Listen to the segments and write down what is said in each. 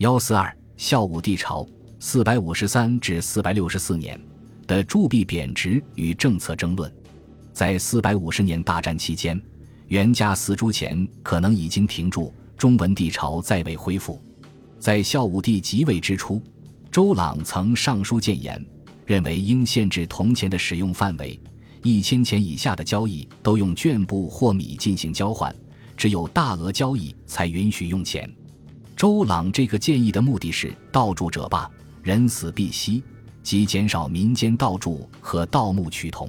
幺四二孝武帝朝四百五十三至四百六十四年的铸币贬值与政策争论，在四百五十年大战期间，元嘉四铢钱可能已经停铸，中文帝朝再未恢复。在孝武帝即位之初，周朗曾上书谏言，认为应限制铜钱的使用范围，一千钱以下的交易都用绢布或米进行交换，只有大额交易才允许用钱。周朗这个建议的目的是盗铸者罢，人死必息，即减少民间盗铸和盗墓取铜。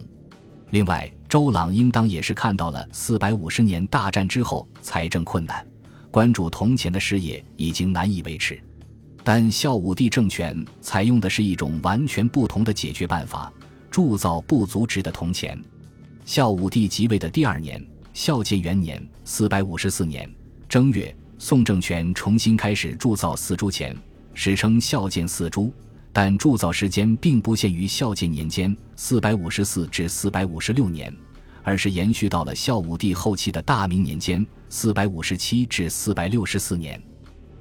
另外，周朗应当也是看到了四百五十年大战之后财政困难，关注铜钱的事业已经难以维持。但孝武帝政权采用的是一种完全不同的解决办法——铸造不足值的铜钱。孝武帝即位的第二年，孝建元年（四百五十四年）正月。宋政权重新开始铸造四铢钱，史称孝建四铢，但铸造时间并不限于孝建年间（四百五十四至四百五十六年），而是延续到了孝武帝后期的大明年间（四百五十七至四百六十四年）。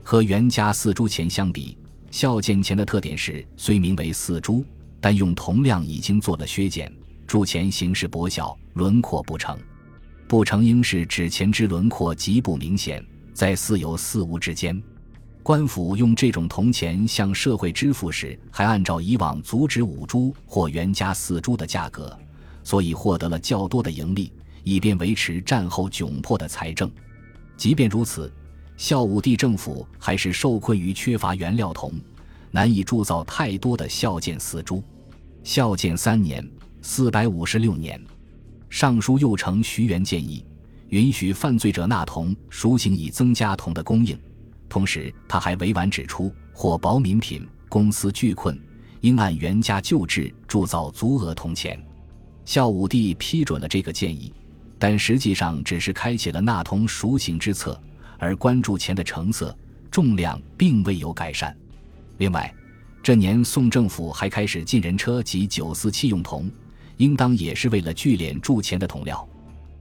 和元嘉四铢钱相比，孝建钱的特点是虽名为四铢，但用铜量已经做了削减，铸钱形式薄小，轮廓不成。不成应是指钱之轮廓极不明显。在似有似无之间，官府用这种铜钱向社会支付时，还按照以往足值五铢或原价四铢的价格，所以获得了较多的盈利，以便维持战后窘迫的财政。即便如此，孝武帝政府还是受困于缺乏原料铜，难以铸造太多的孝建四铢。孝建三年（四百五十六年），尚书右丞徐元建议。允许犯罪者纳铜赎刑，以增加铜的供应。同时，他还委婉指出，或薄民品、公司巨困，应按原价旧制铸造足额铜钱。孝武帝批准了这个建议，但实际上只是开启了纳铜赎刑之策，而关注钱的成色、重量并未有改善。另外，这年宋政府还开始进人车及九四器用铜，应当也是为了聚敛铸钱的铜料。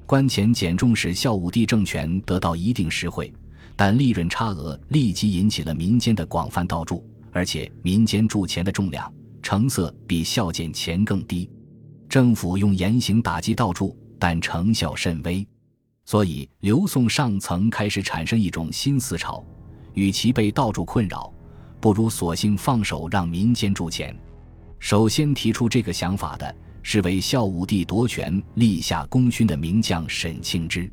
官钱减重使孝武帝政权得到一定实惠，但利润差额立即引起了民间的广泛盗铸，而且民间铸钱的重量、成色比孝建钱更低。政府用严刑打击盗铸，但成效甚微，所以刘宋上层开始产生一种新思潮：与其被盗铸困扰，不如索性放手让民间铸钱。首先提出这个想法的。是为孝武帝夺权立下功勋的名将沈庆之，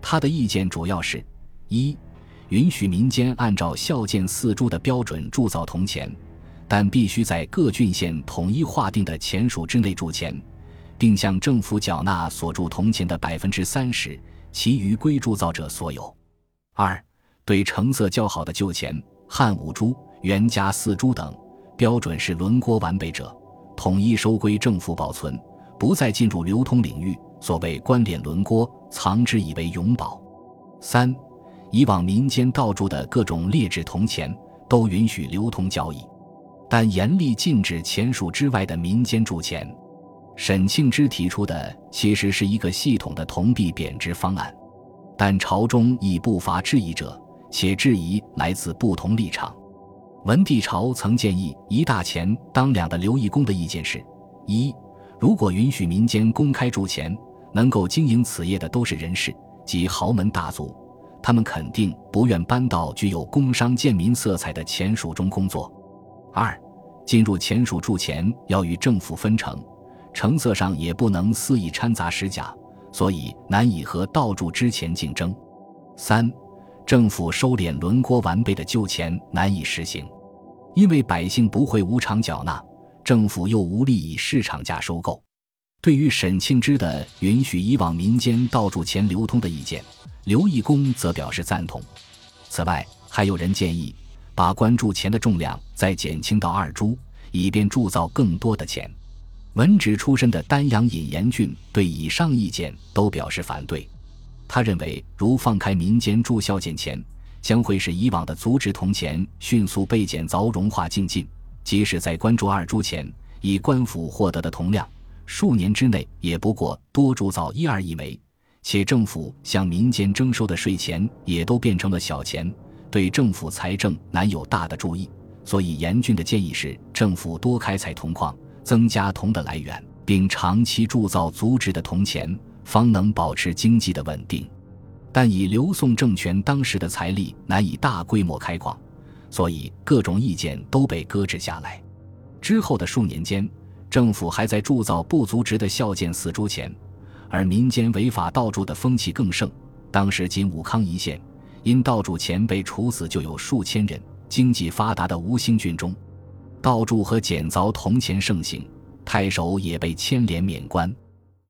他的意见主要是：一、允许民间按照孝建四铢的标准铸造铜钱，但必须在各郡县统一划定的钱数之内铸钱，并向政府缴纳所铸铜钱的百分之三十，其余归铸造者所有；二、对成色较好的旧钱（汉五铢、元嘉四铢等），标准是轮廓完备者。统一收归政府保存，不再进入流通领域。所谓官脸轮郭，藏之以为永保。三，以往民间盗铸的各种劣质铜钱都允许流通交易，但严厉禁止钱数之外的民间铸钱。沈庆之提出的其实是一个系统的铜币贬值方案，但朝中亦不乏质疑者，且质疑来自不同立场。文帝朝曾建议一大钱当两的刘义公的意见是：一，如果允许民间公开铸钱，能够经营此业的都是人士及豪门大族，他们肯定不愿搬到具有工商贱民色彩的钱署中工作；二，进入钱署铸钱要与政府分成，成色上也不能肆意掺杂使假，所以难以和盗铸之钱竞争；三。政府收敛轮廓完备的旧钱难以实行，因为百姓不会无偿缴纳，政府又无力以市场价收购。对于沈庆之的允许以往民间盗铸钱流通的意见，刘义公则表示赞同。此外，还有人建议把关注钱的重量再减轻到二铢，以便铸造更多的钱。文职出身的丹阳尹严俊对以上意见都表示反对。他认为，如放开民间铸孝建钱，将会使以往的足值铜钱迅速被减凿融化净尽。即使在官铸二铢钱，以官府获得的铜量，数年之内也不过多铸造一二亿枚。且政府向民间征收的税钱也都变成了小钱，对政府财政难有大的注意，所以严峻的建议是政府多开采铜矿，增加铜的来源，并长期铸造足值的铜钱，方能保持经济的稳定。但以刘宋政权当时的财力，难以大规模开矿，所以各种意见都被搁置下来。之后的数年间，政府还在铸造不足值的孝建四铢钱，而民间违法盗铸的风气更盛。当时仅武康一县，因盗铸钱被处死就有数千人。经济发达的吴兴郡中，盗铸和捡凿铜钱盛行，太守也被牵连免官。